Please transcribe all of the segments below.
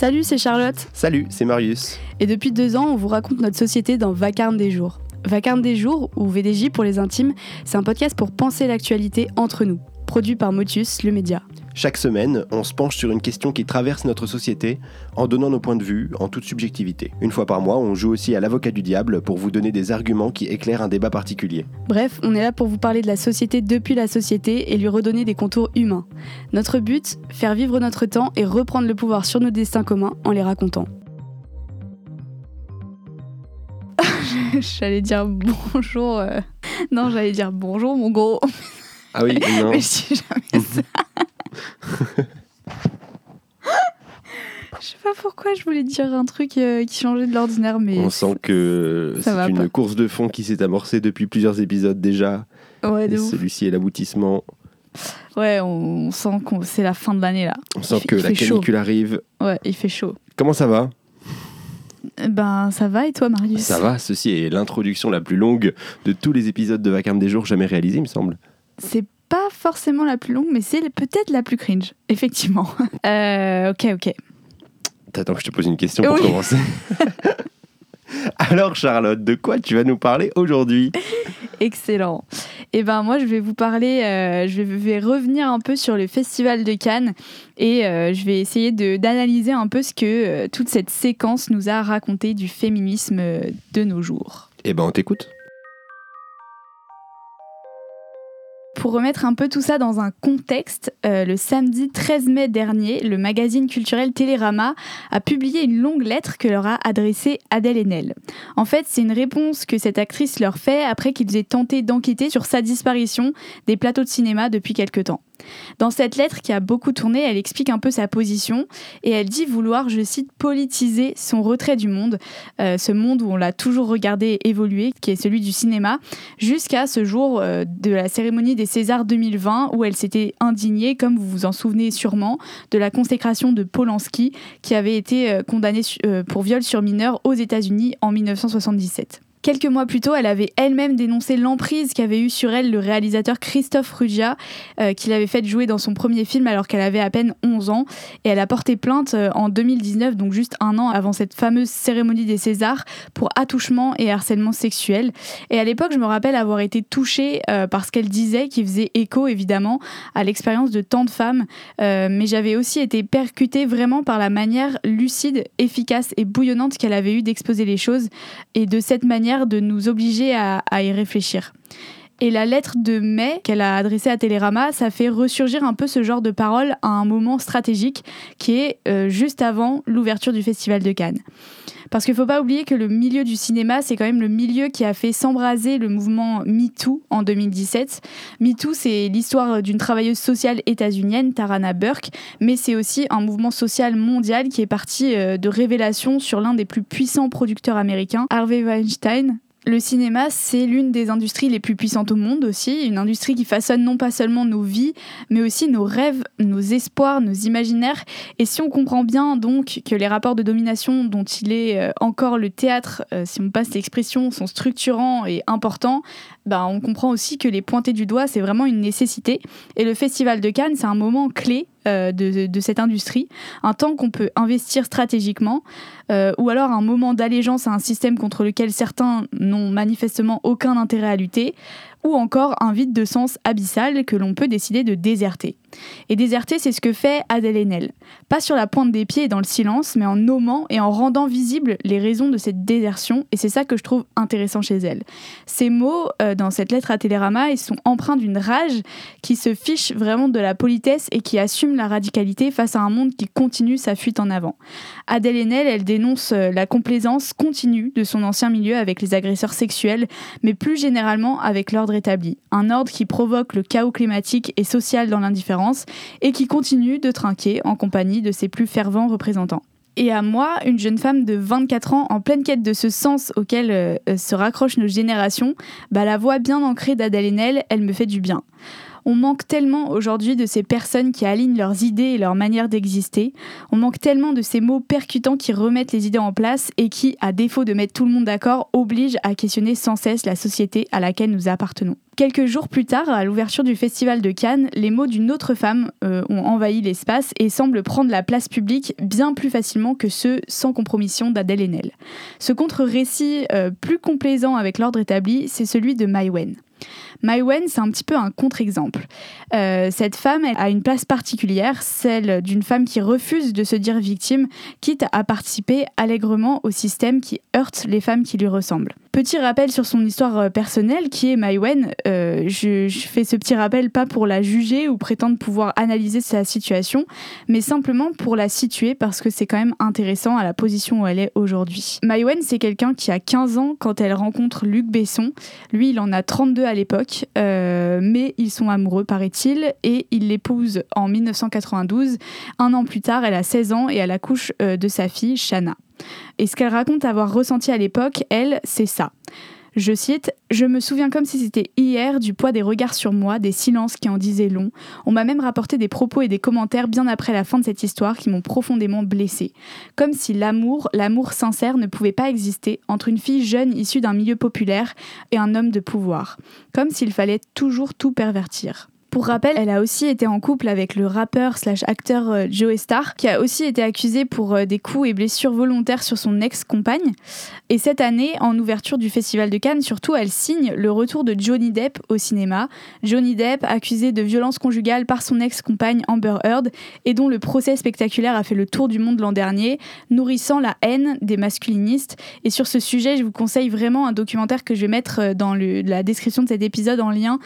Salut, c'est Charlotte. Salut, c'est Marius. Et depuis deux ans, on vous raconte notre société dans Vacarme des jours. Vacarme des jours, ou VDJ pour les intimes, c'est un podcast pour penser l'actualité entre nous, produit par Motius, le média. Chaque semaine, on se penche sur une question qui traverse notre société en donnant nos points de vue en toute subjectivité. Une fois par mois, on joue aussi à l'avocat du diable pour vous donner des arguments qui éclairent un débat particulier. Bref, on est là pour vous parler de la société depuis la société et lui redonner des contours humains. Notre but, faire vivre notre temps et reprendre le pouvoir sur nos destins communs en les racontant. j'allais dire bonjour. euh, Non, j'allais dire bonjour, mon gros. Ah oui, non. Mais je dis jamais ça. Je sais pas pourquoi je voulais dire un truc euh, qui changeait de l'ordinaire, mais. On sent que c'est une pas. course de fond qui s'est amorcée depuis plusieurs épisodes déjà. Ouais, celui-ci est l'aboutissement. Ouais, on, on sent que c'est la fin de l'année là. On sent que il la chaud. canicule arrive. Ouais, il fait chaud. Comment ça va? Ben, ça va et toi, Marius? Ça va, ceci est l'introduction la plus longue de tous les épisodes de Vacarme des jours jamais réalisés, il me semble. C'est pas forcément la plus longue, mais c'est peut-être la plus cringe, effectivement. Euh, ok, ok. Attends que je te pose une question pour Oui. commencer. Alors Charlotte, de quoi tu vas nous parler aujourd'hui? Excellent. Et ben moi je vais vous parler, euh, je vais, revenir un peu sur le festival de Cannes et euh, je vais essayer d'analyser un peu ce que euh, toute cette séquence nous a raconté du féminisme de nos jours. Eh ben on t'écoute. Pour remettre un peu tout ça dans un contexte, euh, le samedi 13 mai dernier, le magazine culturel Télérama a publié une longue lettre que leur a adressée Adèle Haenel. En fait, c'est une réponse que cette actrice leur fait après qu'ils aient tenté d'enquêter sur sa disparition des plateaux de cinéma depuis quelque temps. Dans cette lettre qui a beaucoup tourné, elle explique un peu sa position et elle dit vouloir, je cite, politiser son retrait du monde, euh, ce monde où on l'a toujours regardé évoluer, qui est celui du cinéma, jusqu'à ce jour euh, de la cérémonie des Césars 2020 où elle s'était indignée, comme vous vous en souvenez sûrement, de la consécration de Polanski qui avait été euh, condamné pour viol sur mineur aux États-Unis en 1977. Quelques mois plus tôt, elle avait elle-même dénoncé l'emprise qu'avait eue sur elle le réalisateur Christophe Ruggia, euh, qui l'avait fait jouer dans son premier film alors qu'elle avait à peine 11 ans. Et elle a porté plainte euh, en 2019, donc juste un an avant cette fameuse cérémonie des Césars, pour attouchement et harcèlement sexuel. Et à l'époque, je me rappelle avoir été touchée euh, par ce qu'elle disait, qui faisait écho évidemment à l'expérience de tant de femmes. Euh, mais j'avais aussi été percutée vraiment par la manière lucide, efficace et bouillonnante qu'elle avait eu d'exposer les choses et de cette manière de nous obliger à, y réfléchir. Et la lettre de mai qu'elle a adressée à Télérama, ça fait ressurgir un peu ce genre de paroles à un moment stratégique qui est euh, juste avant l'ouverture du Festival de Cannes. Parce qu'il ne faut pas oublier que le milieu du cinéma, c'est quand même le milieu qui a fait s'embraser le mouvement MeToo en 2017. MeToo, c'est l'histoire d'une travailleuse sociale états-unienne, Tarana Burke, mais c'est aussi un mouvement social mondial qui est parti euh, de révélations sur l'un des plus puissants producteurs américains, Harvey Weinstein, le cinéma, c'est l'une des industries les plus puissantes au monde aussi, une industrie qui façonne non pas seulement nos vies, mais aussi nos rêves, nos espoirs, nos imaginaires. Et si on comprend bien donc que les rapports de domination dont il est euh, encore le théâtre, euh, si on passe l'expression, sont structurants et importants, bah, on comprend aussi que les pointer du doigt, c'est vraiment une nécessité. Et le Festival de Cannes, c'est un moment clé euh, de, cette industrie, un temps qu'on peut investir stratégiquement, euh, ou alors un moment d'allégeance à un système contre lequel certains n'ont manifestement aucun intérêt à lutter, ou encore un vide de sens abyssal que l'on peut décider de déserter. Et déserter, c'est ce que fait Adèle Haenel. Pas sur la pointe des pieds et dans le silence, mais en nommant et en rendant visibles les raisons de cette désertion, et c'est ça que je trouve intéressant chez elle. Ces mots, euh, dans cette lettre à Télérama, ils sont empreints d'une rage qui se fiche vraiment de la politesse et qui assume la radicalité face à un monde qui continue sa fuite en avant. Adèle Haenel, elle dénonce euh, la complaisance continue de son ancien milieu avec les agresseurs sexuels, mais plus généralement avec l'ordre Un ordre qui provoque le chaos climatique et social dans l'indifférence et qui continue de trinquer en compagnie de ses plus fervents représentants. Et à moi, une jeune femme de 24 ans en pleine quête de ce sens auquel euh, euh, se raccrochent nos générations, bah, la voix bien ancrée d'Adèle elle me fait du bien. On manque tellement aujourd'hui de ces personnes qui alignent leurs idées et leur manière d'exister. On manque tellement de ces mots percutants qui remettent les idées en place et qui, à défaut de mettre tout le monde d'accord, obligent à questionner sans cesse la société à laquelle nous appartenons. Quelques jours plus tard, à l'ouverture du festival de Cannes, les mots d'une autre femme euh, ont envahi l'espace et semblent prendre la place publique bien plus facilement que ceux sans compromission d'Adèle Haenel. Ce contre-récit euh, plus complaisant avec l'ordre établi, c'est celui de Mai Wen. Mai Wen, c'est un petit peu un contre-exemple. Euh, cette femme elle a une place particulière, celle d'une femme qui refuse de se dire victime, quitte à participer allègrement au système qui heurte les femmes qui lui ressemblent. Petit rappel sur son histoire euh, personnelle, qui est Mai Wen. Euh, je, fais ce petit rappel pas pour la juger ou prétendre pouvoir analyser sa situation, mais simplement pour la situer parce que c'est quand même intéressant à la position où elle est aujourd'hui. Mai Wen, c'est quelqu'un qui a 15 ans quand elle rencontre Luc Besson. Lui, il en a 32 à l'époque, euh, mais ils sont amoureux, paraît-il, et il l'épouse en 1992. Un an plus tard, elle a 16 ans et elle accouche euh, de sa fille, Shana. Et ce qu'elle raconte avoir ressenti à l'époque, elle, c'est ça. Je cite Je me souviens comme si c'était hier du poids des regards sur moi, des silences qui en disaient long. On m'a même rapporté des propos et des commentaires bien après la fin de cette histoire qui m'ont profondément blessée. Comme si l'amour, l'amour sincère ne pouvait pas exister entre une fille jeune issue d'un milieu populaire et un homme de pouvoir. Comme s'il fallait toujours tout pervertir. Pour rappel, elle a aussi été en couple avec le rappeur slash acteur euh, Joe Star, qui a aussi été accusé pour euh, des coups et blessures volontaires sur son ex-compagne. Et cette année, en ouverture du Festival de Cannes, surtout, elle signe le retour de Johnny Depp au cinéma. Johnny Depp, accusé de violence conjugale par son ex-compagne Amber Heard, et dont le procès spectaculaire a fait le tour du monde l'an dernier, nourrissant la haine des masculinistes. Et sur ce sujet, je vous conseille vraiment un documentaire que je vais mettre euh, dans la description de cet épisode en lien,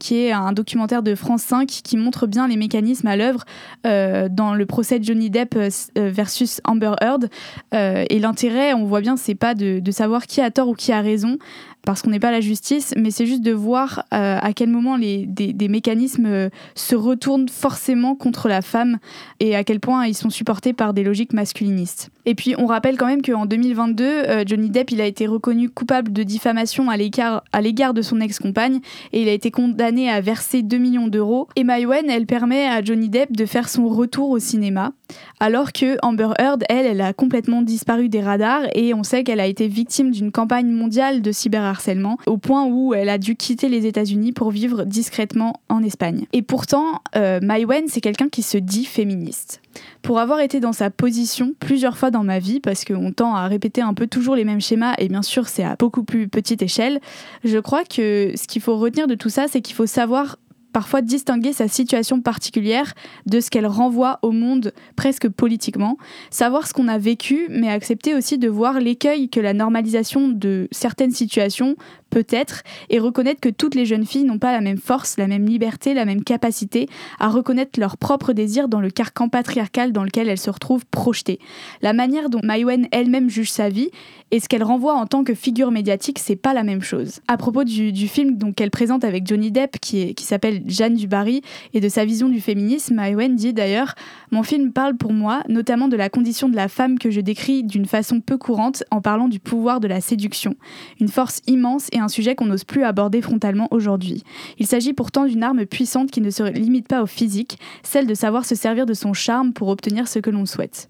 qui est un documentaire de France 5 qui montre bien les mécanismes à l'œuvre euh, dans le procès de Johnny Depp euh, versus Amber Heard. Euh, et l'intérêt, on voit bien, c'est pas de, savoir qui a tort ou qui a raison, parce qu'on n'est pas la justice, mais c'est juste de voir euh, à quel moment les, des, mécanismes euh, se retournent forcément contre la femme et à quel point ils sont supportés par des logiques masculinistes. Et puis on rappelle quand même qu'en 2022, euh, Johnny Depp il a été reconnu coupable de diffamation à l'égard de son ex-compagne et il a été condamné à verser 2 millions d'euros. Et Maïwen, elle permet à Johnny Depp de faire son retour au cinéma, alors que Amber Heard, elle, elle a complètement disparu des radars et on sait qu'elle a été victime d'une campagne mondiale de cyberharcèlement au point où elle a dû quitter les États-Unis pour vivre discrètement en Espagne. Et pourtant, euh, c'est quelqu'un qui se dit féministe. Pour avoir été dans sa position plusieurs fois dans ma vie, parce qu'on tend à répéter un peu toujours les mêmes schémas, et bien sûr c'est à beaucoup plus petite échelle, je crois que ce qu'il faut retenir de tout ça, c'est qu'il faut savoir parfois distinguer sa situation particulière de ce qu'elle renvoie au monde presque politiquement, savoir ce qu'on a vécu, mais accepter aussi de voir l'écueil que la normalisation de certaines situations peut-être, et reconnaître que toutes les jeunes filles n'ont pas la même force, la même liberté, la même capacité à reconnaître leurs propres désirs dans le carcan patriarcal dans lequel elles se retrouvent projetées. La manière dont Maïwen elle-même juge sa vie et ce qu'elle renvoie en tant que figure médiatique, c'est pas la même chose. À propos du, du film qu'elle présente avec Johnny Depp, qui, qui s'appelle Jeanne du Barry, et de sa vision du féminisme, Maïwen dit d'ailleurs Mon film parle pour moi notamment de la condition de la femme que je décris d'une façon peu courante en parlant du pouvoir de la séduction, une force immense et un sujet qu'on n'ose plus aborder frontalement aujourd'hui. Il s'agit pourtant d'une arme puissante qui ne se limite pas au physique, celle de savoir se servir de son charme pour obtenir ce que l'on souhaite.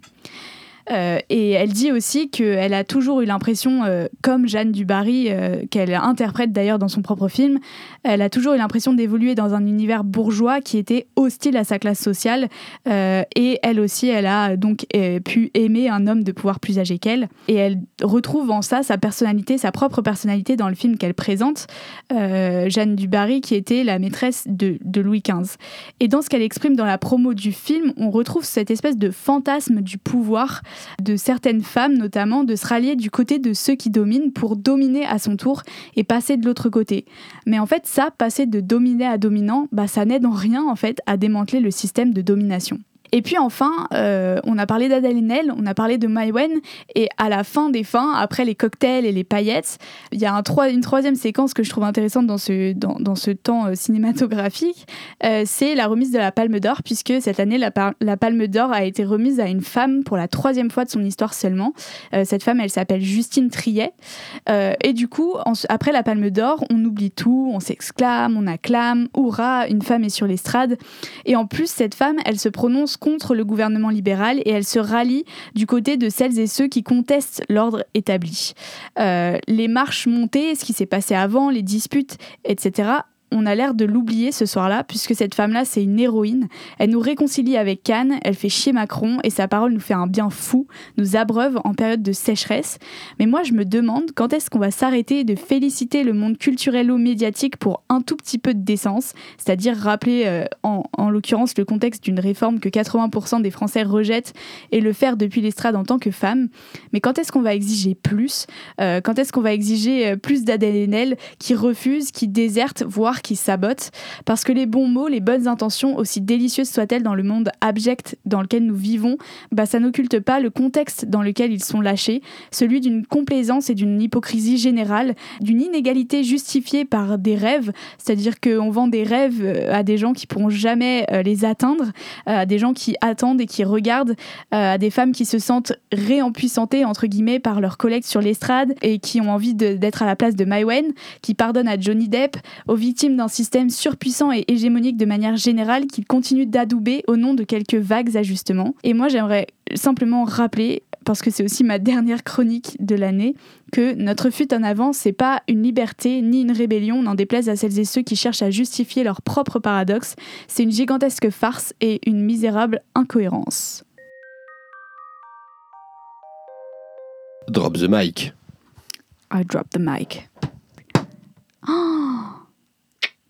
Euh, et elle dit aussi qu'elle a toujours eu l'impression, euh, comme Jeanne Dubarry, euh, qu'elle interprète d'ailleurs dans son propre film, elle a toujours eu l'impression d'évoluer dans un univers bourgeois qui était hostile à sa classe sociale. Euh, et elle aussi, elle a donc pu aimer un homme de pouvoir plus âgé qu'elle. Et elle retrouve en ça sa personnalité, sa propre personnalité dans le film qu'elle présente, Jeanne Dubarry, qui était la maîtresse de Louis XV. Et dans ce qu'elle exprime dans la promo du film, on retrouve cette espèce de fantasme du pouvoir de certaines femmes, notamment, de se rallier du côté de ceux qui dominent pour dominer à son tour et passer de l'autre côté. Mais en fait, ça, passer de dominé à dominant, bah, ça n'aide en rien en fait à démanteler le système de domination. Et puis enfin, euh, on a parlé d'Adèle Haenel, on a parlé de Maïwen, et à la fin des fins, après les cocktails et les paillettes, il y a un une troisième séquence que je trouve intéressante dans ce, dans, ce temps euh, cinématographique, euh, c'est la remise de la Palme d'Or, puisque cette année, la, la Palme d'Or a été remise à une femme pour la troisième fois de son histoire seulement. cette femme, elle s'appelle Justine Triet. et du coup, après la Palme d'Or, on oublie tout, on s'exclame, on acclame, hurrah, une femme est sur l'estrade. Et en plus, cette femme, elle se prononce contre le gouvernement libéral et elle se rallie du côté de celles et ceux qui contestent l'ordre établi. Euh, les marches montées, ce qui s'est passé avant, les disputes, etc., on a l'air de l'oublier ce soir-là, puisque cette femme-là, c'est une héroïne. Elle nous réconcilie avec Cannes, elle fait chier Macron, et sa parole nous fait un bien fou, nous abreuve en période de sécheresse. Mais moi, je me demande quand est-ce qu'on va s'arrêter de féliciter le monde culturel ou médiatique pour un tout petit peu de décence, c'est-à-dire rappeler, euh, en, en l'occurrence, le contexte d'une réforme que 80% des Français rejettent, et le faire depuis l'estrade en tant que femme. Mais quand est-ce qu'on va exiger plus? Euh, Quand est-ce qu'on va exiger euh, plus d'Adèle Haenel qui refuse, qui déserte, voire qui sabotent, parce que les bons mots, les bonnes intentions, aussi délicieuses soient-elles dans le monde abject dans lequel nous vivons, bah, ça n'occulte pas le contexte dans lequel ils sont lâchés, celui d'une complaisance et d'une hypocrisie générale, d'une inégalité justifiée par des rêves, c'est-à-dire qu'on vend des rêves euh, à des gens qui pourront jamais euh, les atteindre, euh, à des gens qui attendent et qui regardent, à des femmes qui se sentent réempuissantées, entre guillemets, par leurs collègues sur l'estrade et qui ont envie d'être à la place de Maïwen, qui pardonnent à Johnny Depp, aux victimes d'un système surpuissant et hégémonique de manière générale qu'il continue d'adouber au nom de quelques vagues ajustements. Et moi, j'aimerais simplement rappeler parce que c'est aussi ma dernière chronique de l'année, que notre fuite en avant, c'est pas une liberté ni une rébellion, n'en déplaise à celles et ceux qui cherchent à justifier leur propre paradoxe, c'est une gigantesque farce et une misérable incohérence. Drop the mic. I drop the mic. Oh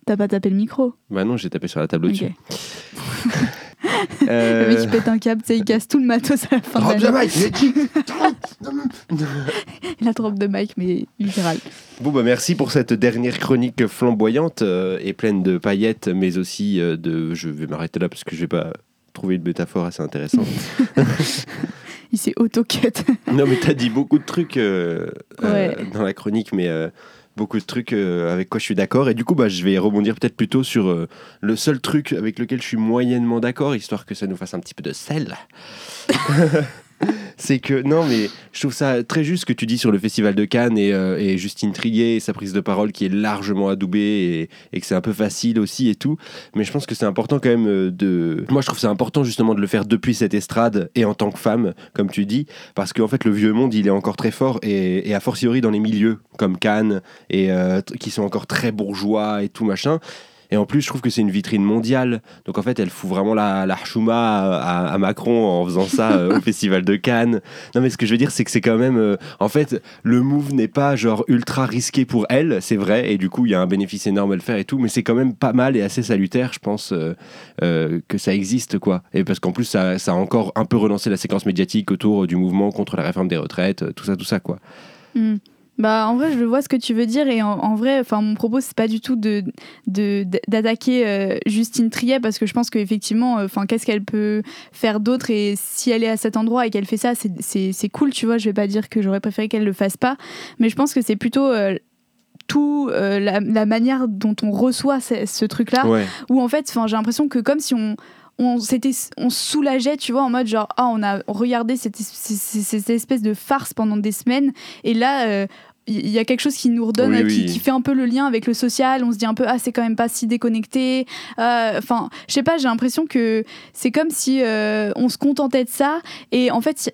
T'as pas tapé le micro Bah non, j'ai tapé sur la table au-dessus. euh... Le mec, il pète un câble, il casse tout le matos à la fin drop de mic Il a drop de mic, mais littéral. Bon, bah merci pour cette dernière chronique flamboyante euh, et pleine de paillettes, mais aussi euh, de... Je vais m'arrêter là parce que je vais pas trouver une métaphore assez intéressante. il s'est auto-cut. non, mais t'as dit beaucoup de trucs euh, dans la chronique, mais beaucoup de trucs euh, avec quoi je suis d'accord. Et du coup, bah, je vais rebondir peut-être plutôt sur euh, le seul truc avec lequel je suis moyennement d'accord, histoire que ça nous fasse un petit peu de sel. c'est que non mais je trouve ça très juste que tu dis sur le festival de Cannes et, euh, Justine Trier et sa prise de parole qui est largement adoubée et, que c'est un peu facile aussi et tout. Mais je pense que c'est important quand même euh, de moi je trouve c'est important justement de le faire depuis cette estrade et en tant que femme comme tu dis parce qu'en fait le vieux monde il est encore très fort et, a fortiori dans les milieux comme Cannes et euh, qui sont encore très bourgeois et tout machin et en plus, je trouve que c'est une vitrine mondiale. Donc en fait, elle fout vraiment la, la à, Macron en faisant ça euh, au Festival de Cannes. Non, mais ce que je veux dire, c'est que c'est quand même. Euh, en fait, le move n'est pas genre ultra risqué pour elle, c'est vrai. Et du coup, il y a un bénéfice énorme à le faire et tout. Mais c'est quand même pas mal et assez salutaire, je pense, euh, que ça existe, quoi. Et parce qu'en plus, ça, ça, a encore un peu relancé la séquence médiatique autour du mouvement contre la réforme des retraites, tout ça, tout ça, quoi. Hmm. Bah, en vrai, je vois ce que tu veux dire et en, vrai, enfin, mon propos c'est pas du tout de d'attaquer euh, Justine Triet parce que je pense qu'effectivement, euh, qu'est-ce qu'elle peut faire d'autre et si elle est à cet endroit et qu'elle fait ça, c'est cool, tu vois. Je vais pas dire que j'aurais préféré qu'elle le fasse pas, mais je pense que c'est plutôt euh, tout la, manière dont on reçoit ce, truc-là, où en fait, j'ai l'impression que comme si on on s'était on soulageait tu vois en mode genre ah on a regardé cette, cette, espèce de farce pendant des semaines. Et là euh, il y a quelque chose qui nous redonne, qui, qui, fait un peu le lien avec le social. On se dit un peu, ah, c'est quand même pas si déconnecté. Euh, enfin, je sais pas, j'ai l'impression que c'est comme si euh, on se contentait de ça. Et en fait,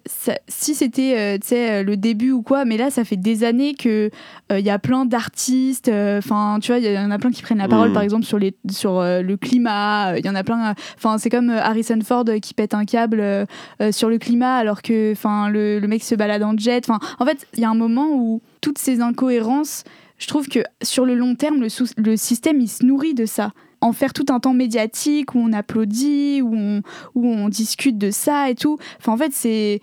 si c'était, euh, le début ou quoi, mais là, ça fait des années que il y a plein d'artistes. Enfin, tu vois, il y en a plein qui prennent la parole, mm. par exemple, sur, les, sur le climat. Il y en a plein. Enfin, c'est comme Harrison Ford qui pète un câble sur le climat alors que, enfin, le, le mec se balade en jet. Enfin, en fait, il y a un moment où toutes ces incohérences, je trouve que sur le long terme, le, système, il se nourrit de ça. En faire tout un temps médiatique où on applaudit, où on, discute de ça et tout. En fait, c'est,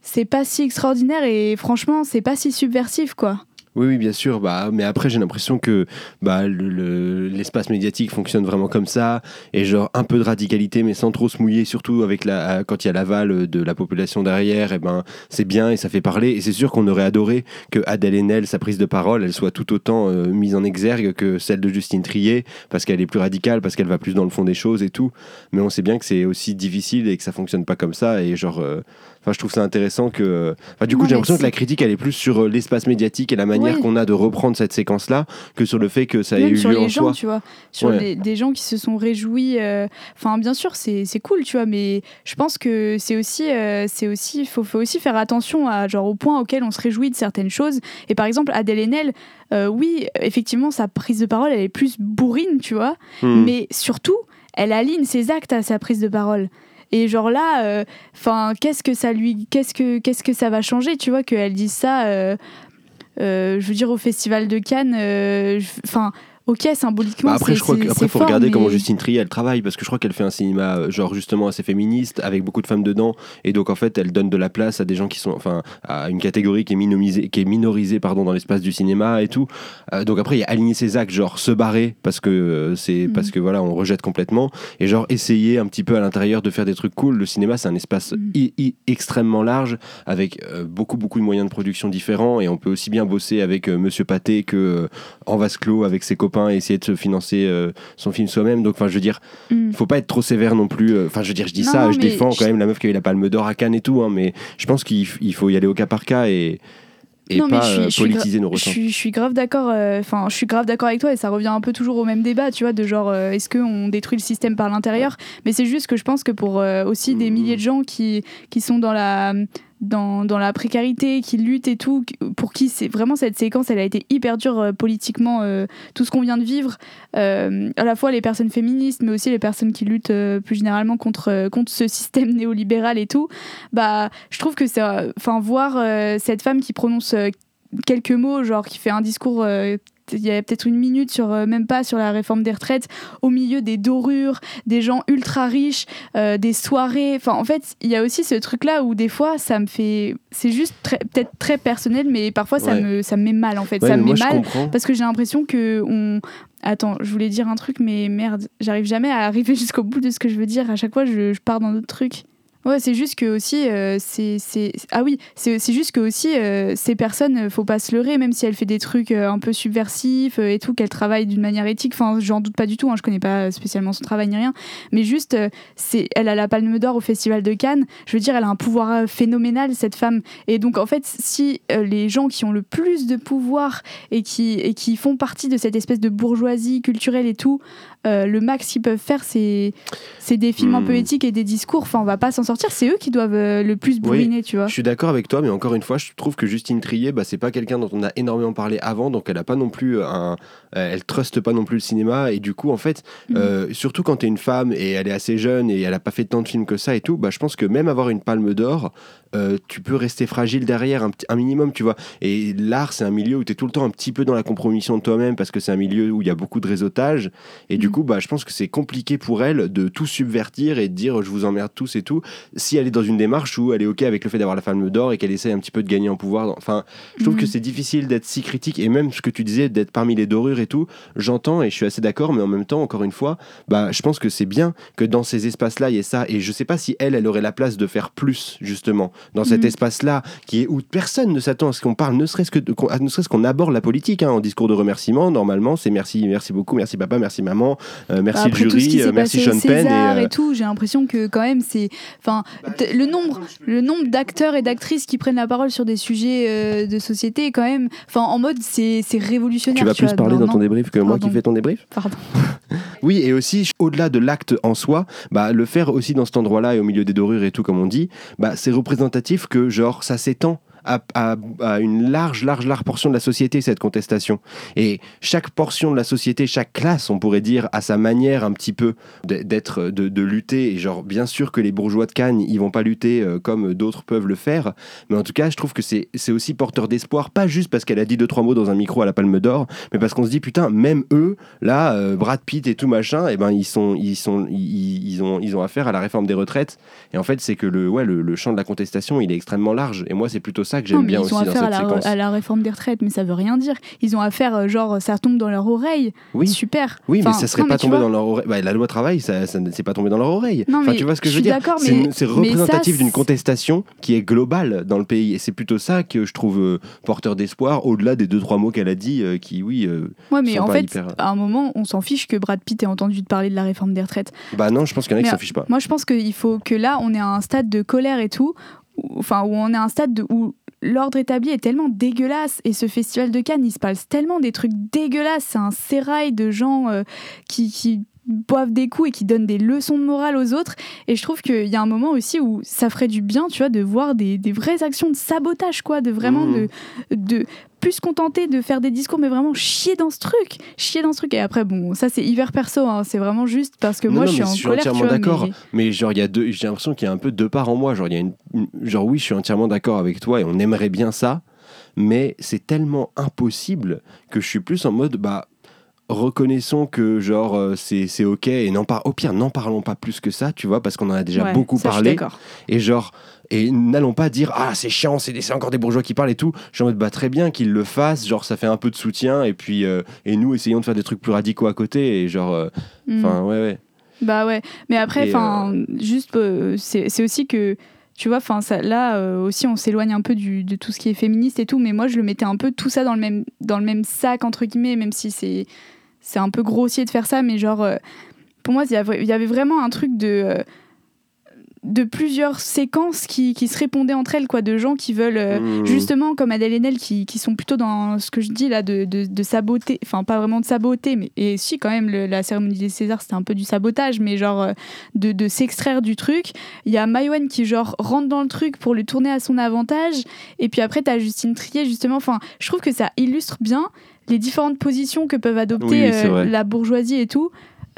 c'est pas si extraordinaire et franchement, c'est pas si subversif, quoi. Oui, oui, bien sûr. Bah, mais après, j'ai l'impression que bah, le- l'espace médiatique fonctionne vraiment comme ça. Et genre, un peu de radicalité, mais sans trop se mouiller, surtout avec la, quand il y a l'aval de la population derrière, et ben, c'est bien et ça fait parler. Et c'est sûr qu'on aurait adoré que Adèle Haenel, sa prise de parole, elle soit tout autant euh, mise en exergue que celle de Justine Trier, parce qu'elle est plus radicale, parce qu'elle va plus dans le fond des choses et tout. Mais on sait bien que c'est aussi difficile et que ça fonctionne pas comme ça. Et genre, euh, je trouve ça intéressant que. Du coup, j'ai l'impression que la critique, elle est plus sur euh, l'espace médiatique et la manière Oui. qu'on a de reprendre cette séquence-là que sur le fait que ça ait Même eu sur lieu les en gens, soi. tu vois. Sur Ouais. les- des gens qui se sont réjouis. euh, Enfin, bien sûr, c'est cool, tu vois, mais je pense que c'est aussi. euh, c'est aussi faut, faut aussi faire attention à, genre, au point auquel on se réjouit de certaines choses. Et par exemple, Adèle Haenel, euh, oui, effectivement, sa prise de parole, elle est plus bourrine, tu vois. Hmm. mais surtout, elle aligne ses actes à sa prise de parole. Et genre là, enfin, qu'est-ce que ça lui, qu'est-ce que, qu'est-ce que ça va changer, tu vois, qu'elle dise ça. euh, euh, je veux dire au festival de Cannes, enfin. Ok, symboliquement, Bah après, je crois qu'après, faut fort, regarder mais- comment Justine Trier elle travaille parce que je crois qu'elle fait un cinéma euh, genre justement assez féministe avec beaucoup de femmes dedans et donc en fait elle donne de la place à des gens qui sont enfin à une catégorie qui est minorisée qui est minorisée pardon dans l'espace du cinéma et tout. Euh, donc après il y a aligner ses actes genre se barrer parce que euh, c'est Mhm. parce que voilà on rejette complètement et genre essayer un petit peu à l'intérieur de faire des trucs cool. Le cinéma c'est un espace i- i- extrêmement large avec euh, beaucoup beaucoup de moyens de production différents et on peut aussi bien bosser avec Monsieur Pathé que en vase clos avec ses copains et essayer de se financer euh, son film soi-même. Donc, enfin, je veux dire, Mm. faut pas être trop sévère non plus. euh, Enfin, je veux dire, je dis Non, ça, je mais défends je- quand même la meuf qui a eu la Palme d'Or à Cannes et tout, hein, mais je pense qu'il faut y aller au cas par cas et, et Non, mais pas je suis- euh, je suis politiser nos Je ressentis. suis, je suis grave d'accord. euh, Enfin, je suis grave d'accord avec toi et ça revient un peu toujours au même débat, tu vois, de genre euh, est-ce qu'on détruit le système par l'intérieur? Mais c'est juste que je pense que pour euh, aussi des Mhm. milliers de gens qui qui sont dans la dans, dans la précarité, qui luttent et tout, pour qui c'est vraiment cette séquence, elle a été hyper dure euh, politiquement, euh, tout ce qu'on vient de vivre, euh, à la fois les personnes féministes, mais aussi les personnes qui luttent plus généralement contre, contre ce système néolibéral et tout, bah, je trouve que c'est, enfin, voir cette femme qui prononce quelques mots, genre qui fait un discours. Il y a peut-être une minute sur euh, même pas sur la réforme des retraites au milieu des dorures des gens ultra riches euh, des soirées. Enfin en fait il y a aussi ce truc là où des fois ça me fait c'est juste peut-être très personnel mais parfois ça Ouais. me ça me met mal en fait. Ouais, ça me met mal parce que j'ai l'impression que on attends je voulais dire un truc mais merde j'arrive jamais à arriver jusqu'au bout de ce que je veux dire. À chaque fois je, je pars dans d'autres trucs Ouais, c'est juste que aussi, euh, c'est, c'est- ah oui, c'est, juste que aussi, euh, ces personnes, euh, faut pas se leurrer, même si elle fait des trucs euh, un peu subversifs et tout, qu'elle travaille d'une manière éthique. Enfin, j'en doute pas du tout. Hein, je connais pas spécialement son travail ni rien, mais juste, c'est, elle a la Palme d'Or au Festival de Cannes. Je veux dire, elle a un pouvoir phénoménal cette femme. Et donc, en fait, si les gens qui ont le plus de pouvoir et qui et qui font partie de cette espèce de bourgeoisie culturelle et tout, euh, le max qu'ils peuvent faire, c'est des films un peu Hmm. éthiques et des discours. Enfin, on va pas s'en sortir. C'est eux qui doivent euh, le plus bourriner, tu vois. Je suis d'accord avec toi, mais encore une fois, je trouve que Justine Trier, bah, c'est pas quelqu'un dont on a énormément parlé avant, donc elle a pas non plus un, euh, elle truste pas non plus le cinéma, et du coup, en fait, euh, surtout quand t'es une femme et elle est assez jeune et elle a pas fait tant de films que ça et tout, bah, je pense que même avoir une palme d'or, tu peux rester fragile derrière un minimum, tu vois. Et l'art, c'est un milieu où tu es tout le temps un petit peu dans la compromission de toi-même parce que c'est un milieu où il y a beaucoup de réseautage. Et du Mhm. coup, bah, je pense que c'est compliqué pour elle de tout subvertir et de dire je vous emmerde tous et tout. Si elle est dans une démarche où elle est OK avec le fait d'avoir la palme d'or et qu'elle essaie un petit peu de gagner en pouvoir. Enfin, je trouve que c'est difficile d'être si critique. Et même ce que tu disais, d'être parmi les dorures et tout, j'entends et je suis assez d'accord, mais en même temps, encore une fois, bah, je pense que c'est bien que dans ces espaces-là, il y ait ça. Et je sais pas si elle, elle aurait la place de faire plus, justement, dans cet Mhm. espace-là, qui est où personne ne s'attend à ce qu'on parle, ne serait-ce que- qu'on ne serait-ce qu'on aborde la politique hein, en discours de remerciement. Normalement, c'est merci, merci beaucoup, merci papa, merci maman, euh, merci Bah, Après le tout ce jury, qui euh, s'est merci passé Sean Penn. César Et, et, euh, tout, j'ai l'impression que quand même c'est, enfin, t- le nombre, le nombre d'acteurs et d'actrices qui prennent la parole sur des sujets euh, de société est quand même, enfin, en mode c'est révolutionnaire. tu vas plus vois, parler dans ton débrief que moi qui fais ton débrief Pardon. Oui, et aussi, au-delà de l'acte en soi, bah, le faire aussi dans cet endroit-là et au milieu des dorures et tout, comme on dit, bah, c'est représentatif que, genre, ça s'étend. À, à- à une large, large, large portion de la société, cette contestation. Et chaque portion de la société, chaque classe, on pourrait dire, a sa manière un petit peu d'être, de, lutter. Et genre, bien sûr que les bourgeois de Cannes, ils vont pas lutter euh, comme d'autres peuvent le faire. Mais en tout cas, je trouve que c'est aussi porteur d'espoir, pas juste parce qu'elle a dit deux, trois mots dans un micro à la Palme d'Or, mais parce qu'on se dit, putain, même eux, là, euh, Brad Pitt et tout machin, et ben ils sont, ils sont, ils, ont, ils ont affaire à la réforme des retraites. Et en fait, c'est que le, ouais, le champ de la contestation, il est extrêmement large. Et moi, c'est plutôt ça que j'aime bien ils aussi ont dans affaire à cette la, séquence. à la réforme des retraites, mais ça veut rien dire. Ils ont affaire, euh, genre, ça tombe dans leur oreille. Oui. Super. Oui, mais ça serait non, pas tombé vois, dans leur oreille. Bah, la loi travail, ça, ça ne s'est pas tombé dans leur oreille. Non, enfin, mais tu vois ce que je je veux dire? d'accord, C'est C'est représentatif d'une c'est- contestation qui est globale dans le pays. Et c'est plutôt ça que je trouve euh, porteur d'espoir, au-delà des deux, trois mots qu'elle a dit, euh, qui, oui. euh, Ouais, mais sont en pas fait, hyper- à un moment, on s'en fiche que Brad Pitt ait entendu parler de la réforme des retraites. Bah non, je pense qu'il y en a qui s'en fichent pas. Moi, je pense qu'il faut que là, on est à un stade de colère et tout, enfin, où on est à un stade de- où l'ordre établi est tellement dégueulasse et ce festival de Cannes, il se passe tellement des trucs dégueulasses. C'est un sérail de gens euh, qui, qui boivent des coups et qui donnent des leçons de morale aux autres. Et je trouve qu'il y a un moment aussi où ça ferait du bien, tu vois, de voir des, des vraies actions de sabotage, quoi, de vraiment Mhm. de, de plus se contenter de faire des discours, mais vraiment chier dans ce truc, chier dans ce truc. Et après, bon, ça c'est hyper perso, hein, c'est vraiment juste parce que Non, moi non, je suis en je suis colère. entièrement d'accord. mais- Mais genre, il y a deux, j'ai l'impression qu'il y a un peu deux parts en moi. Genre, il y a une- genre, oui, je suis entièrement d'accord avec toi et on aimerait bien ça, mais c'est tellement impossible que je suis plus en mode, bah, reconnaissons que genre euh, c'est c'est ok et n'en par- au pire n'en parlons pas plus que ça tu vois parce qu'on en a déjà Ouais, beaucoup ça, parlé. et genre et n'allons pas dire ah c'est chiant c'est encore des bourgeois qui parlent et tout. Je suis en mode bah très bien qu'ils le fassent genre ça fait un peu de soutien et puis euh, et nous essayons de faire des trucs plus radicaux à côté et genre euh, Mm. enfin ouais ouais. Bah ouais, mais après, enfin, juste, euh, c'est c'est aussi que, tu vois, enfin, ça- là aussi, on s'éloigne un peu du, de tout ce qui est féministe et tout, mais moi, je le mettais un peu tout ça dans le même, dans le même sac entre guillemets, même si c'est, c'est un peu grossier de faire ça, mais genre, euh, pour moi, il y avait, vraiment un truc de euh, de plusieurs séquences qui, qui se répondaient entre elles, quoi, de gens qui veulent euh, Mhm. justement comme Adèle Haenel qui, qui sont plutôt dans ce que je dis là de, de, de saboter, enfin pas vraiment de saboter, mais et si quand même le- la cérémonie des Césars c'était un peu du sabotage, mais genre de, de s'extraire du truc. Il y a Maïwen qui genre rentre dans le truc pour le tourner à son avantage, et puis après t'as Justine Trier justement. Enfin, je trouve que ça illustre bien les différentes positions que peuvent adopter Oui, euh, la bourgeoisie et tout.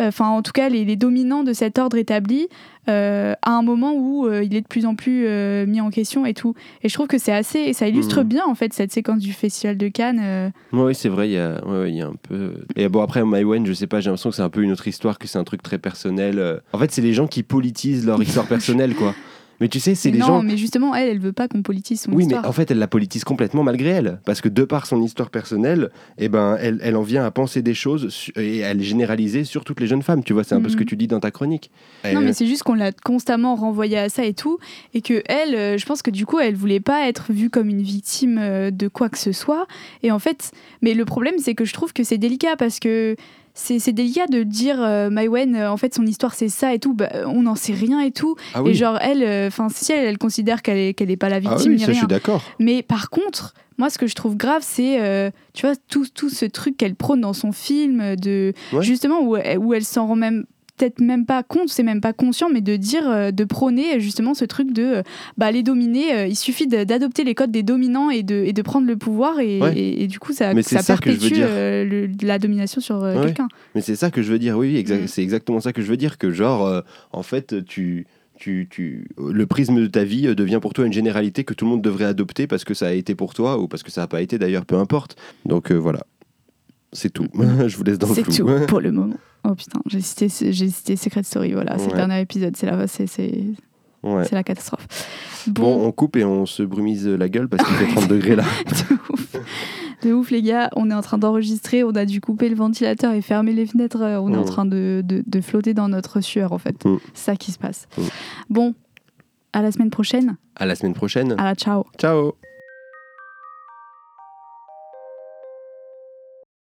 Enfin, en tout cas, les, les dominants de cet ordre établi euh, à un moment où euh, il est de plus en plus euh, mis en question et tout. Et je trouve que c'est assez, ça illustre Mhm. bien en fait cette séquence du festival de Cannes. Oui, c'est vrai, il y, a, ouais, ouais, il y a un peu. Et bon, après, Maïwen, je sais pas, j'ai l'impression que c'est un peu une autre histoire, que c'est un truc très personnel. En fait, c'est les gens qui politisent leur histoire personnelle, quoi. Mais tu sais, c'est les non, gens. mais justement, elle, elle veut pas qu'on politise son Oui, histoire. mais en fait, elle la politise complètement malgré elle. Parce que de par son histoire personnelle, eh ben, elle, elle en vient à penser des choses et à les généraliser sur toutes les jeunes femmes. Tu vois, c'est un peu ce que Mhm. tu dis dans ta chronique. Non, Et, mais c'est juste qu'on l'a constamment renvoyée à ça et tout, et que elle, euh, je pense que du coup, elle voulait pas être vue comme une victime euh, de quoi que ce soit. Et en fait, mais le problème, c'est que je trouve que c'est délicat parce que c'est délicat de dire euh, Maïwen, euh, en fait, son histoire c'est ça et tout, bah, on n'en sait rien et tout. ah oui, Et genre, elle, enfin, si elle, elle considère qu'elle est, qu'elle est pas la ah victime, oui ni ça, je rien. suis d'accord. Mais par contre, moi, ce que je trouve grave, c'est, euh, tu vois, tout, tout ce truc qu'elle prône dans son film, de Ouais. justement où, elle- où elle s'en rend même peut-être même pas compte, c'est même pas conscient, mais de dire, euh, de prôner justement ce truc de, euh, bah, les dominés, euh, il suffit d'adopter les codes des dominants et de, et de prendre le pouvoir, et, Ouais. et- et du coup, ça, Mais ça ça que je veux perpétue dire. le- la domination sur Ouais. quelqu'un. Mais c'est ça que je veux dire, oui, oui, exa- Mm. c'est exactement ça que je veux dire, que genre, euh, en fait, tu, tu, tu, le prisme de ta vie devient pour toi une généralité que tout le monde devrait adopter parce que ça a été pour toi ou parce que ça n'a pas été d'ailleurs, peu importe. Donc euh, voilà, c'est tout. je vous laisse dans le C'est flou. tout pour le moment. Oh putain, j'ai cité, j'ai cité Secret Story, voilà, c'est le dernier épisode, c'est la, c'est, c'est, Ouais. c'est la catastrophe. Bon, on coupe et on se brumise la gueule parce qu'il fait 30 degrés là. de ouf. De ouf, les gars. On est en train d'enregistrer. On a dû couper le ventilateur et fermer les fenêtres. euh, On est en Mm. train de, de- de flotter dans notre sueur, en fait. Mm. C'est ça qui se passe. Mm. Bon, à la semaine prochaine. À la semaine prochaine. À la ciao. Ciao